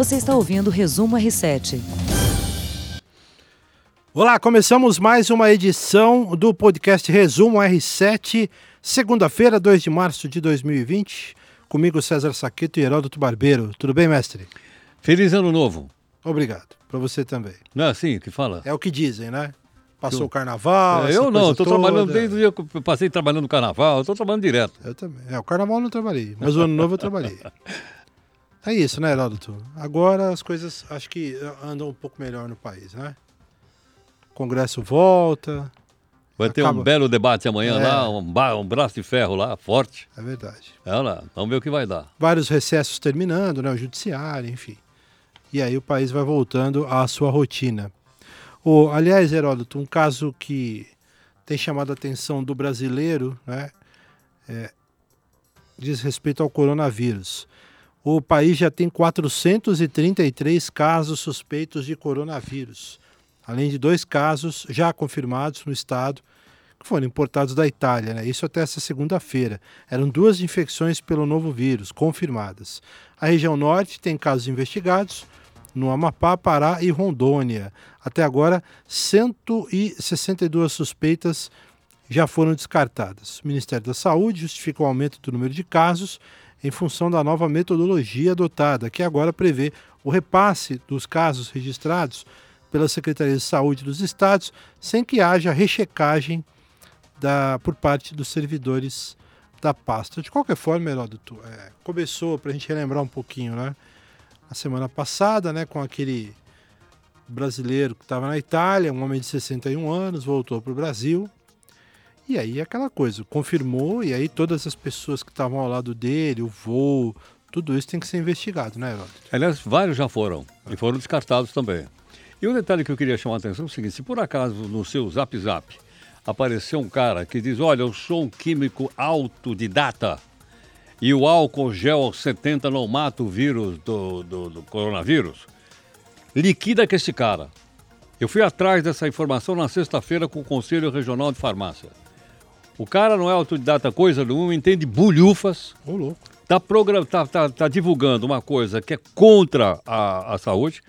Você está ouvindo o Resumo R7. Olá, começamos mais uma edição do podcast Resumo R7, segunda-feira, 2 de março de 2020. Comigo César Saqueto e Heródoto Barbeiro. Tudo bem, mestre? Feliz ano novo. Obrigado. Para você também. Não é assim que fala? É o que dizem, né? Passou o carnaval. É, eu não, estou trabalhando desde o dia que eu passei trabalhando no carnaval, estou trabalhando direto. Eu também. É, o carnaval eu não trabalhei, mas o ano novo eu trabalhei. É isso, né, Heródoto? Agora as coisas acho que andam um pouco melhor no país, né? O Congresso volta. Vai ter acaba... um belo debate amanhã é. lá, um, um, braço de ferro lá, forte. É verdade. É lá, vamos ver o que vai dar. Vários recessos terminando, né? O judiciário, enfim. E aí o país vai voltando à sua rotina. O, aliás, Heródoto, um caso que tem chamado a atenção do brasileiro, né? É, diz respeito ao coronavírus o país já tem 433 casos suspeitos de coronavírus, além de dois casos já confirmados no estado, que foram importados da Itália, né? isso até essa segunda-feira. Eram duas infecções pelo novo vírus confirmadas. A região norte tem casos investigados no Amapá, Pará e Rondônia. Até agora, 162 suspeitas já foram descartadas. O Ministério da Saúde justifica o aumento do número de casos em função da nova metodologia adotada, que agora prevê o repasse dos casos registrados pela Secretaria de Saúde dos estados, sem que haja rechecagem da, por parte dos servidores da pasta. De qualquer forma, Heródoto, é, começou, para a gente relembrar um pouquinho, né? A semana passada, né, com aquele brasileiro que estava na Itália, um homem de 61 anos, voltou para o Brasil, e aí aquela coisa, confirmou, e aí todas as pessoas que estavam ao lado dele, o voo, tudo isso tem que ser investigado, né, Heródoto? Aliás, vários já foram, e foram descartados também. E um detalhe que eu queria chamar a atenção é o seguinte: se por acaso no seu zap zap aparecer um cara que diz, olha, eu sou um químico autodidata e o álcool gel 70 não mata o vírus do, do, do coronavírus, liquida que esse cara. Eu fui atrás dessa informação na sexta-feira com o Conselho Regional de Farmácia. O cara não é autodidata coisa nenhuma, entende bulhufas. Ô, louco. Tá, program... tá, tá, tá divulgando uma coisa que é contra a, a saúde,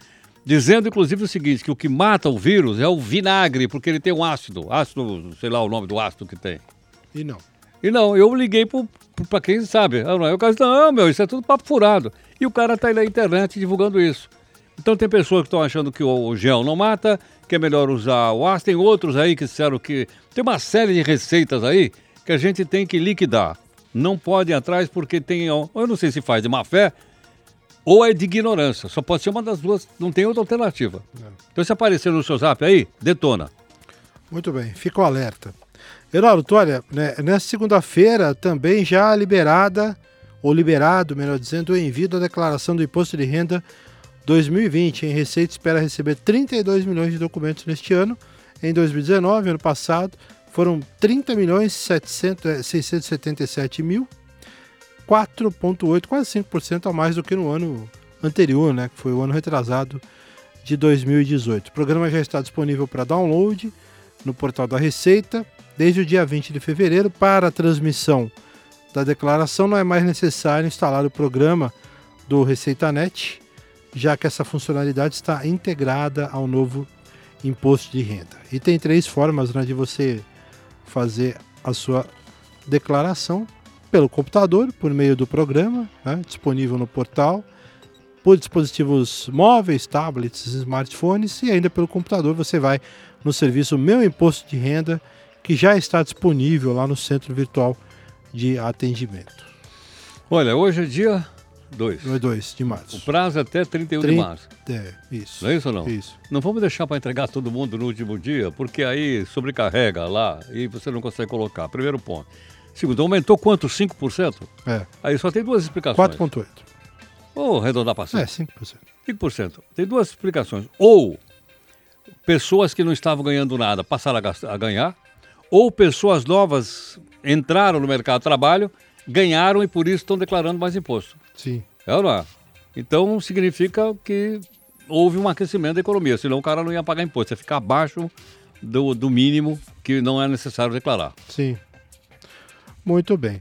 dizendo inclusive o seguinte, que o que mata o vírus é o vinagre, porque ele tem um ácido, ácido, sei lá o nome do ácido que tem. E não. E não, eu liguei para quem sabe. Eu, não, eu disse, não, meu, isso é tudo papo furado. E o cara tá aí na internet divulgando isso. Então tem pessoas que estão achando que o gel não mata, que é melhor usar o aço. Tem outros aí que disseram que tem uma série de receitas aí que a gente tem que liquidar. Não pode ir atrás porque tem, eu não sei se faz de má fé ou é de ignorância. Só pode ser uma das duas, não tem outra alternativa. É. Então se aparecer no seu zap aí, detona. Muito bem, fica o alerta. Heródoto, olha, né, nessa segunda-feira também já liberada, ou liberado, melhor dizendo, o envio da declaração do imposto de renda 2020, em Receita espera receber 32 milhões de documentos neste ano. Em 2019, ano passado, foram 30 milhões 700, 677 mil, 4,8, quase 5% a mais do que no ano anterior, né, que foi o ano retrasado de 2018. O programa já está disponível para download no portal da Receita desde o dia 20 de fevereiro. Para a transmissão da declaração, não é mais necessário instalar o programa do ReceitaNet já que essa funcionalidade está integrada ao novo imposto de renda. E tem três formas né, de você fazer a sua declaração pelo computador, por meio do programa, né, disponível no portal, por dispositivos móveis, tablets, smartphones e ainda pelo computador você vai no serviço Meu Imposto de Renda, que já está disponível lá no Centro Virtual de Atendimento. Olha, hoje é dia 2. Não é 2 de março. O prazo é até 31 30, de março. É, isso. Não é isso ou não? Isso. Não vamos deixar para entregar todo mundo no último dia, porque aí sobrecarrega lá e você não consegue colocar. Primeiro ponto. Segundo, aumentou quanto? 5%? É. Aí só tem duas explicações. 4,8%. Ou arredondar para 5%. É, 5%. 5%. Tem duas explicações. Ou pessoas que não estavam ganhando nada passaram a, gastar, a ganhar, ou pessoas novas entraram no mercado de trabalho ganharam e por isso estão declarando mais imposto. Sim. É ou não é? Então significa que houve um aquecimento da economia, senão o cara não ia pagar imposto, ia ficar abaixo do, do mínimo que não é necessário declarar. Sim. Muito bem.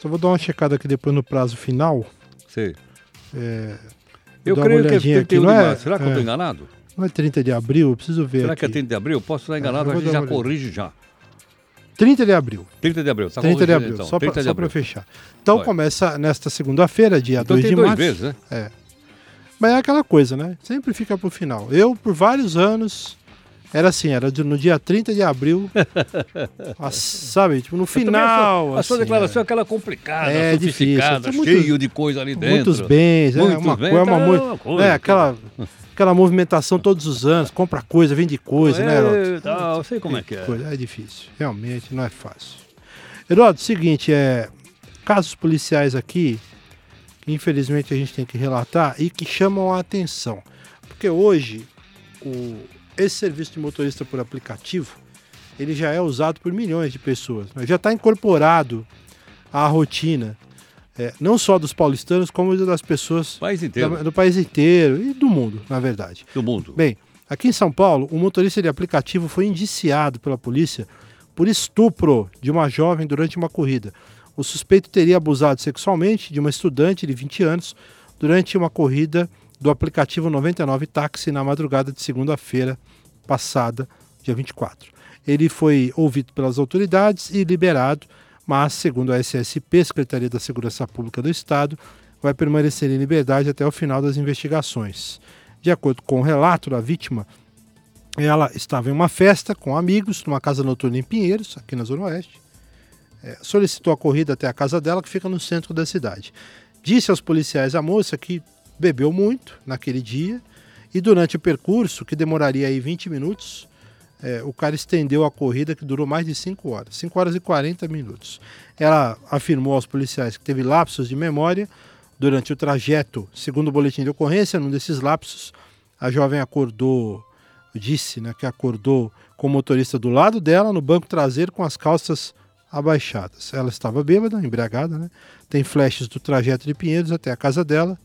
Só vou dar uma checada aqui depois no prazo final. Sim. É, Eu creio que é olhadinha 31 aqui, de é? março. Será que eu É. estou enganado? Não é 30 de abril? Eu preciso ver Será aqui. que é 30 de abril? Posso estar enganado, eu a gente já corrige já. 30 de abril. 30 de abril, tá 30 de abril, então. só 30 para fechar. Então Vai. começa nesta segunda-feira, dia Então 2 tem de dois março. meses, né? É. Mas é aquela coisa, né? Sempre fica pro final. Eu, por vários anos, era assim, era no dia 30 de abril, a- sabe? Tipo, no final. A sua, a sua assim, declaração é aquela complicada, É difícil, cheio muitos- de coisa ali é, dentro. Muitos bens, é Muitos uma, bens, coisa, uma, é mui- uma coisa, é, aquela, aquela movimentação todos os anos, compra coisa, vende coisa, né, Heródoto? É, tá, eu sei como é que é. Coisa, é difícil, realmente não é fácil. Heródoto, seguinte, é, casos policiais aqui, que infelizmente a gente tem que relatar e que chamam a atenção. Porque hoje, o, esse serviço de motorista por aplicativo, ele já é usado por milhões de pessoas. Já está incorporado à rotina, é, não só dos paulistanos, como das pessoas País da- do país inteiro e do mundo, na verdade. do mundo. Bem, aqui em São Paulo, um motorista de aplicativo foi indiciado pela polícia por estupro de uma jovem durante uma corrida. O suspeito teria abusado sexualmente de uma estudante de 20 anos durante uma corrida do aplicativo 99 Táxi na madrugada de segunda-feira passada, dia 24. Ele foi ouvido pelas autoridades e liberado, mas, segundo a SSP, Secretaria da Segurança Pública do Estado, vai permanecer em liberdade até o final das investigações. De acordo com o relato da vítima, ela estava em uma festa com amigos, numa casa noturna em Pinheiros, aqui na Zona Oeste. É, solicitou a corrida até a casa dela, que fica no centro da cidade. Disse aos policiais a moça que bebeu muito naquele dia e durante o percurso, que demoraria aí 20 minutos, é, o cara estendeu a corrida que durou mais de 5 horas, 5 horas e 40 minutos. Ela afirmou aos policiais que teve lapsos de memória durante o trajeto. Segundo o boletim de ocorrência, num desses lapsos, a jovem acordou, disse né, que acordou com o motorista do lado dela, no banco traseiro, com as calças abaixadas. Ela estava bêbada, embriagada, né? Tem flashes do trajeto de Pinheiros até a casa dela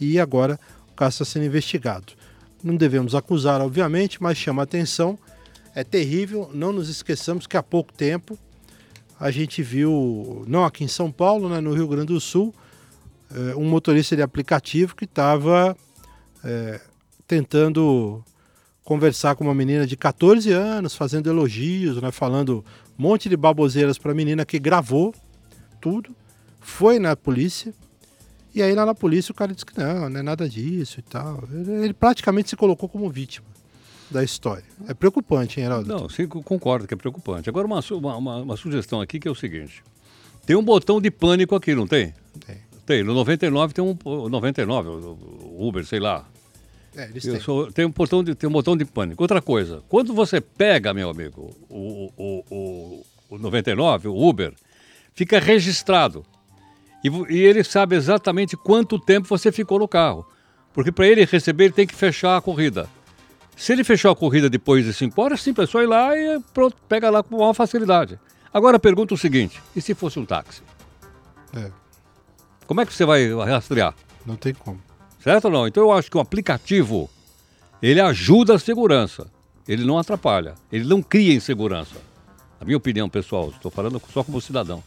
e agora o caso está sendo investigado. Não devemos acusar, obviamente, mas chama a atenção. É terrível, não nos esqueçamos que há pouco tempo a gente viu, não aqui em São Paulo, né, no Rio Grande do Sul, eh, um motorista de aplicativo que estava eh, tentando conversar com uma menina de 14 anos, fazendo elogios, né, falando um monte de baboseiras para a menina que gravou tudo, foi na polícia. E aí lá na polícia o cara disse que não, não é nada disso e tal. Ele praticamente se colocou como vítima da história. É preocupante, hein, Heraldo? Não, sim, co- concordo que é preocupante. Agora, uma, uma, uma- sugestão aqui que é o seguinte: tem um botão de pânico aqui, não tem? Tem. Tem. No 99 tem um. o 99, o o Uber, sei lá. É, eles têm. sou- tem, um botão de, tem um botão de pânico. Outra coisa, quando você pega, meu amigo, o, o, o, o 99, o Uber, fica registrado. E, e ele sabe exatamente quanto tempo você ficou no carro. Porque para ele receber, ele tem que fechar a corrida. Se ele fechou a corrida depois de 5 horas, sim, é só ir lá e pronto, pega lá com maior facilidade. Agora pergunta o seguinte: e se fosse um táxi? É, Como é que você vai rastrear? não tem como. Certo ou não? Então eu acho que o aplicativo, ele ajuda a segurança. Ele não atrapalha. Ele não cria insegurança. Na minha opinião, pessoal, estou falando só como cidadão.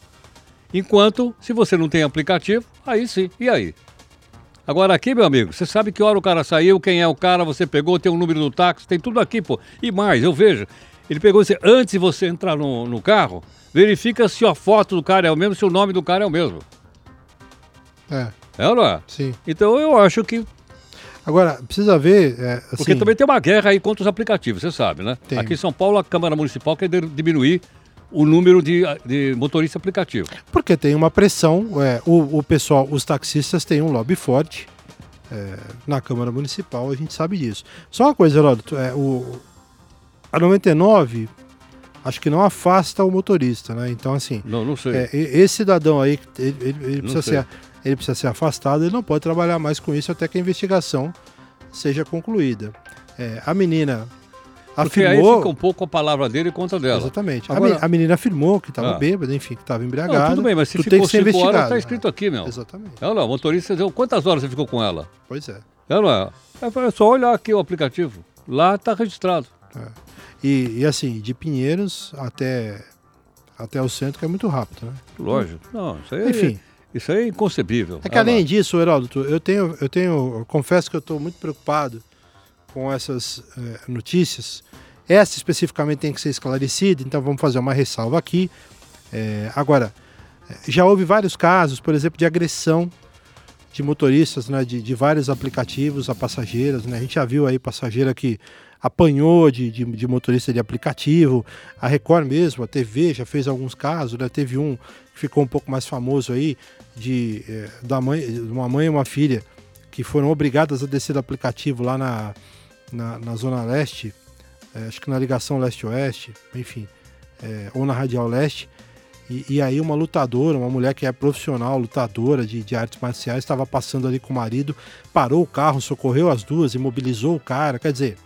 Enquanto, se você não tem aplicativo, aí sim. E aí? Agora aqui, meu amigo, você sabe que hora o cara saiu, quem é o cara, você pegou, tem o número do táxi, tem tudo aqui, pô. E mais, eu vejo. Ele pegou você antes de você entrar no, no carro, verifica se a foto do cara é o mesmo, se o nome do cara é o mesmo. É, É ou não é? sim. Então eu acho que Agora, precisa ver. é, assim, Porque também tem uma guerra aí contra os aplicativos, você sabe, né? Tem. Aqui em São Paulo, a Câmara Municipal quer diminuir o número de, de motorista aplicativo. Porque tem uma pressão, é, o, o pessoal, os taxistas têm um lobby forte é, na Câmara Municipal, a gente sabe disso. Só uma coisa, Heródoto, é, o, a 99 acho que não afasta o motorista, né? Então, assim, Não, não sei. é, esse cidadão aí, ele, ele- ele precisa sei. ser, ele precisa ser afastado, ele não pode trabalhar mais com isso até que a investigação seja concluída. É, a menina Porque aí afirmou... fica um pouco a palavra dele contra dela. Exatamente. A Agora- A, menina afirmou que estava Ah. bêbada, enfim, que estava Não, embriagada. tudo bem, mas se tem ficou que ser cinco horas, tá escrito aqui, meu. Exatamente. É não? O motorista quantas horas você ficou com ela? Pois é. É ou não é? É só olhar aqui o aplicativo. Lá tá registrado. E, e assim, de Pinheiros até, até o centro, que é muito rápido, né? Lógico. Não, isso aí Enfim, Isso aí é inconcebível. É que além disso, Heródoto, eu tenho, eu tenho, eu confesso que eu estou muito preocupado com essas eh, notícias. Essa especificamente tem que ser esclarecida, então vamos fazer uma ressalva aqui. Eh, agora, eh, já houve vários casos, por exemplo, de agressão de motoristas, né, de, de vários aplicativos a passageiras. Né? A gente já viu aí passageira que apanhou de, de, de, motorista de aplicativo. A Record mesmo, a TV já fez alguns casos, né? Teve um que ficou um pouco mais famoso aí, de, é, da mãe, uma mãe e uma filha que foram obrigadas a descer do aplicativo lá na, na, na Zona Leste, é, acho que na ligação leste-oeste, enfim, é, ou na Radial Leste. E, e, aí uma lutadora, uma mulher que é profissional, lutadora de, de artes marciais, estava passando ali com o marido, parou o carro, socorreu as duas, imobilizou o cara. Quer dizer,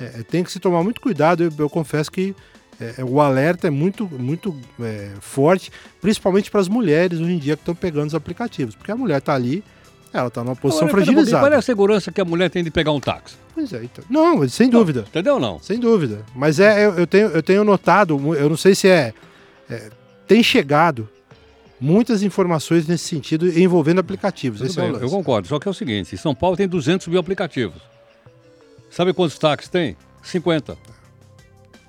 é, é, tem que se tomar muito cuidado. Eu, eu confesso que é, é o alerta é muito, muito é, forte, principalmente para as mulheres hoje em dia que estão pegando os aplicativos, porque a mulher está ali, ela está numa posição Agora, fragilizada. Qual é a segurança que a mulher tem de pegar um táxi? Pois é, então. Não, sem não, dúvida. Entendeu não? Sem dúvida. Mas é, eu, eu, tenho, eu tenho notado, eu não sei se é, é tem chegado muitas informações nesse sentido envolvendo aplicativos. Bem, é eu concordo, só que é o seguinte, São Paulo tem 200 mil aplicativos. Sabe quantos táxis tem? 50.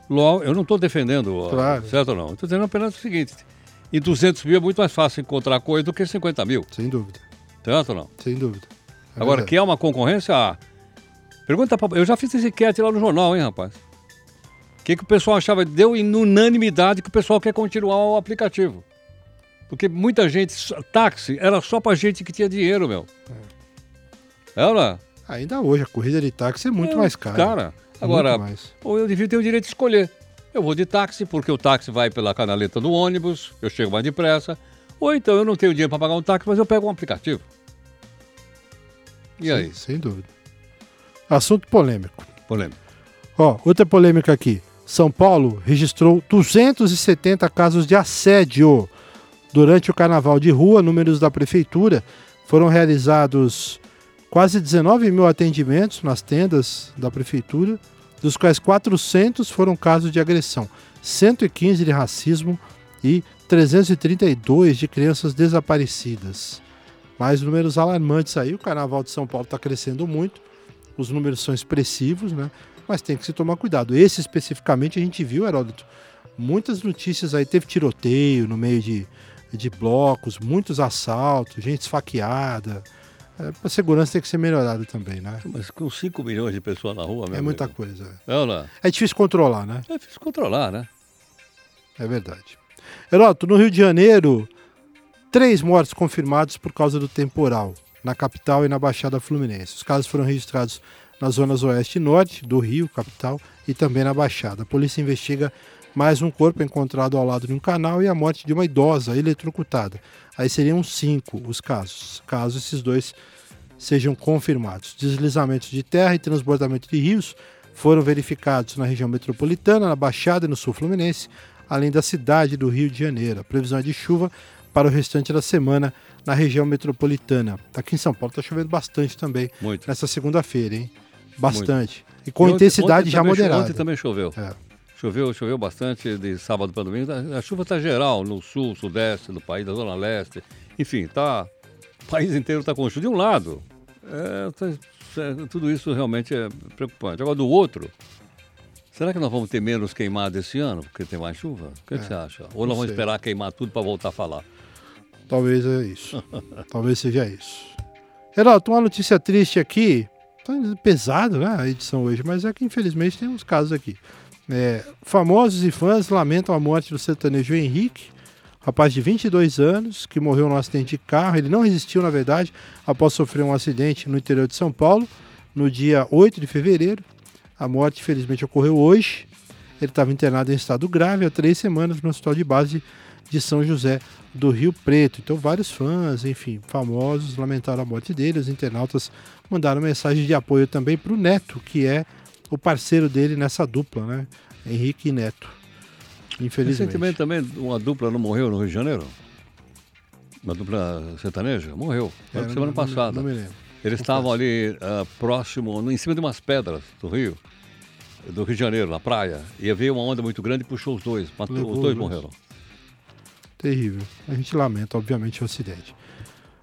Logo, eu não estou defendendo, claro. certo ou não? Estou dizendo apenas o seguinte: em 200 mil é muito mais fácil encontrar coisa do que 50 mil. Sem dúvida. Ou não? Sem dúvida. É Agora, verdade. que é uma concorrência? Ah, pergunta pra, Eu já fiz esse enquete lá no jornal, hein, rapaz? O que, que o pessoal achava? Deu em unanimidade que o pessoal quer continuar o aplicativo. Porque muita gente, táxi, era só para gente que tinha dinheiro, meu. É. Era? Ainda hoje, a corrida de táxi é muito é, mais cara. Cara, agora, ou eu devia ter o direito de escolher. Eu vou de táxi, porque o táxi vai pela canaleta do ônibus, eu chego mais depressa. Ou então eu não tenho dinheiro para pagar um táxi, mas eu pego um aplicativo. E Sim, aí? Sem dúvida. Assunto polêmico. Polêmico. Ó, outra polêmica aqui. São Paulo registrou 270 casos de assédio durante o carnaval de rua. Números da prefeitura foram realizados quase 19 mil atendimentos nas tendas da prefeitura, dos quais 400 foram casos de agressão, 115 de racismo e 332 de crianças desaparecidas. Mais números alarmantes aí, o Carnaval de São Paulo está crescendo muito, os números são expressivos, né? Mas tem que se tomar cuidado. Esse especificamente a gente viu, Heródoto, muitas notícias aí, teve tiroteio no meio de, de blocos, muitos assaltos, gente esfaqueada, é, a segurança tem que ser melhorada também, né? Mas com 5 milhões de pessoas na rua, É muita coisa. É, é, é difícil controlar, né? É difícil controlar, né? É verdade. Heroto, no Rio de Janeiro, três mortes confirmadas por causa do temporal, na capital e na Baixada Fluminense. Os casos foram registrados nas zonas oeste e norte do Rio, capital, e também na Baixada. A polícia investiga mais um corpo encontrado ao lado de um canal e a morte de uma idosa eletrocutada. Aí seriam cinco os casos, caso esses dois sejam confirmados. Deslizamentos de terra e transbordamento de rios foram verificados na região metropolitana, na Baixada e no sul fluminense, além da cidade do Rio de Janeiro. A previsão é de chuva para o restante da semana na região metropolitana. Aqui em São Paulo está chovendo bastante também Muito. nessa segunda-feira, hein? Bastante. Muito. E com e intensidade ontem já moderada. Ontem também choveu. É. Choveu, choveu bastante de sábado para domingo. A chuva está geral no sul, sudeste do país, da zona leste. Enfim, tá. O país inteiro está com chuva. De um lado, é, tá, é, tudo isso realmente é preocupante. Agora, do outro, será que nós vamos ter menos queimado esse ano, porque tem mais chuva? O que, é, que você acha? Ou nós vamos sei. esperar queimar tudo para voltar a falar? Talvez é isso. Talvez seja isso. Renato, uma notícia triste aqui. Tá pesado, né, a edição hoje, mas é que infelizmente tem uns casos aqui. É, famosos e fãs lamentam a morte do sertanejo Henrique, rapaz de 22 anos, que morreu num acidente de carro. Ele não resistiu, na verdade, após sofrer um acidente no interior de São Paulo, no dia 8 de fevereiro. A morte, felizmente, ocorreu hoje. Ele estava internado em estado grave há três semanas no hospital de base de São José do Rio Preto. Então, vários fãs, enfim, famosos, lamentaram a morte dele. Os internautas mandaram mensagem de apoio também para o Neto, que é o parceiro dele nessa dupla, né? Henrique e Neto. Infelizmente. Recentemente também uma dupla não morreu no Rio de Janeiro? Uma dupla sertaneja? Morreu. É, não, semana não, passada. Não, me lembro. Eles estavam ali uh, próximo, em cima de umas pedras do Rio, do Rio de Janeiro, na praia. E veio uma onda muito grande e puxou os dois. Matou, os dois morreram. Terrível. A gente lamenta, obviamente, o acidente.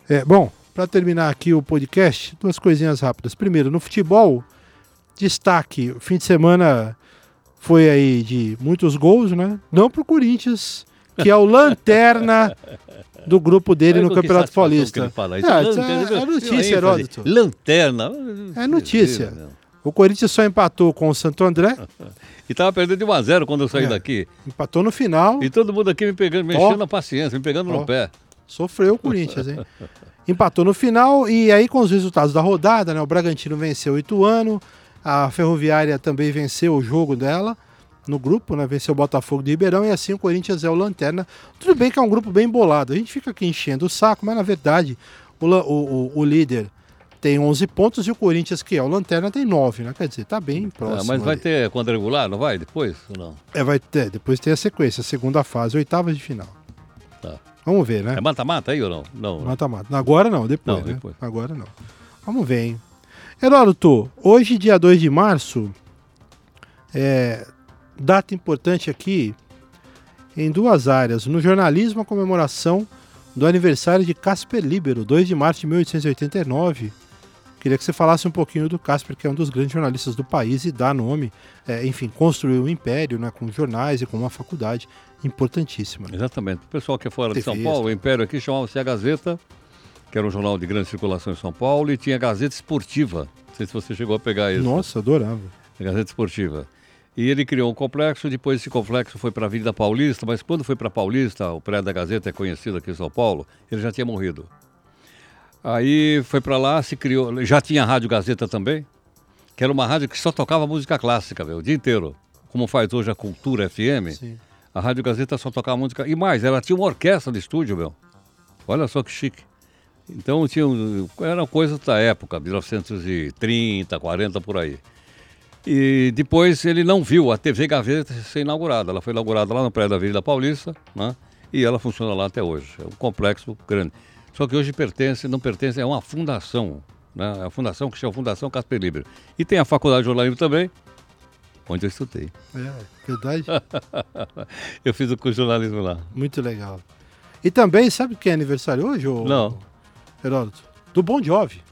É, bom, para terminar aqui o podcast, duas coisinhas rápidas. Primeiro, no futebol, destaque, o fim de semana foi aí de muitos gols, né? Não pro Corinthians, que é o lanterna do grupo dele no Campeonato Paulista. fala isso. É, Lanterna, é, é notícia. Heródoto. Lanterna. É notícia. O Corinthians só empatou com o Santo André, E tava perdendo de 1 a 0 quando eu saí É. daqui. empatou no final, E todo mundo aqui me pegando, mexendo a paciência, me pegando no pé. sofreu o Corinthians, hein? Empatou no final e aí com os resultados da rodada, né? O Bragantino venceu o Ituano, a Ferroviária também venceu o jogo dela no grupo, né? Venceu o Botafogo de Ribeirão e assim o Corinthians é o lanterna. Tudo bem que é um grupo bem bolado. A gente fica aqui enchendo o saco, mas na verdade o, o- o- líder tem 11 pontos e o Corinthians, que é o lanterna, tem 9, né? Quer dizer, tá bem próximo. Ah, mas vai ali. ter quadrangular, não vai? Depois? Ou não? É, vai ter. Depois tem a sequência, segunda fase, oitavas de final. Tá. Vamos ver, né? É mata-mata aí ou não? Não. Mata-mata. Agora não, depois, Não, né? depois. Agora não. Vamos ver, hein? Heródoto, hoje, dia 2 de março, é, data importante aqui em duas áreas. No jornalismo, a comemoração do aniversário de Casper Libero, 2 de março de 1889. Queria que você falasse um pouquinho do Casper, que é um dos grandes jornalistas do país e dá nome, é, enfim, construiu um império né, com jornais e com uma faculdade importantíssima. Exatamente. O pessoal que é fora de São Paulo, o Império aqui chamava-se a Gazeta, que era um jornal de grande circulação em São Paulo, e tinha a Gazeta Esportiva. Não sei se você chegou a pegar isso. Nossa, adorava. A Gazeta Esportiva. E ele criou um complexo, depois esse complexo foi para a Avenida Paulista, mas quando foi para Paulista, o prédio da Gazeta é conhecido aqui em São Paulo, ele já tinha morrido. Aí foi para lá, se criou, já tinha a Rádio Gazeta também, que era uma rádio que só tocava música clássica, meu, o dia inteiro. Como faz hoje a Cultura FM, Sim. a Rádio Gazeta só tocava música. E mais, ela tinha uma orquestra de estúdio, meu. Olha só que chique. Então tinha, eram coisas da época, 1930, 40 por aí. E depois ele não viu a TV Gazeta ser inaugurada. Ela foi inaugurada lá no prédio da Avenida Paulista, né? E ela funciona lá até hoje. É um complexo grande. Só que hoje pertence, não pertence, é uma fundação, né? É a fundação que chama Fundação Casper Libre. E tem a Faculdade de Jornalismo também, onde eu estudei. É, verdade? eu fiz o curso de jornalismo lá. Muito legal. E também, sabe quem é aniversário hoje, ô, Não. Heródoto? Do Bon Jovi.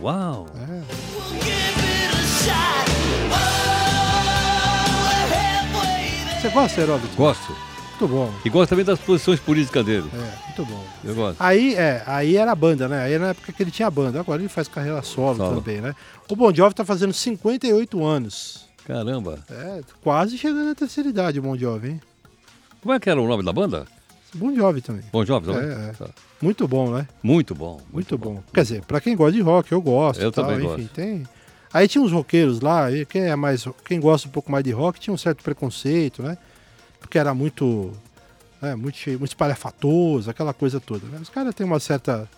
Uau! É. Você gosta, Heródoto? Gosto. Muito bom. E gosto também das posições políticas dele. É, muito bom. Eu gosto. Aí, é, aí era a banda, né? Aí era na época que ele tinha banda. Agora ele faz carreira solo, Solo. também, né? O Bon Jovi tá fazendo 58 anos. Caramba. É, quase chegando na terceira idade o Bon Jovi, hein? Como é que era o nome da banda? Bon Jovi também. Bom Jovem também? É, é. Tá. Muito bom, né? Muito bom. Muito bom. Quer dizer, pra quem gosta de rock, eu gosto. Eu tal, também enfim, gosto. tem. Aí tinha uns roqueiros lá, e quem é mais, quem gosta um pouco mais de rock tinha um certo preconceito, né? Porque era muito, é, muito muito espalhafatoso, aquela coisa toda. Né? Os caras têm uma certa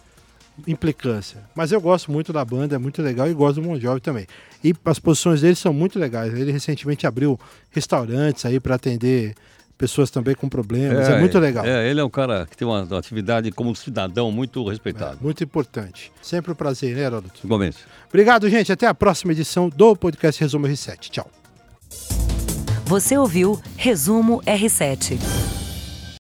implicância. Mas eu gosto muito da banda, é muito legal e gosto do Bon Jovi também. E as posições dele são muito legais. Ele recentemente abriu restaurantes aí para atender pessoas também com problemas. É, muito legal. É, ele é um cara que tem uma, uma atividade como cidadão muito respeitado. Muito importante. Sempre um prazer, né, Heródoto? Igualmente. Obrigado, gente. Até a próxima edição do podcast Resumo R7. Tchau. Você ouviu Resumo R7.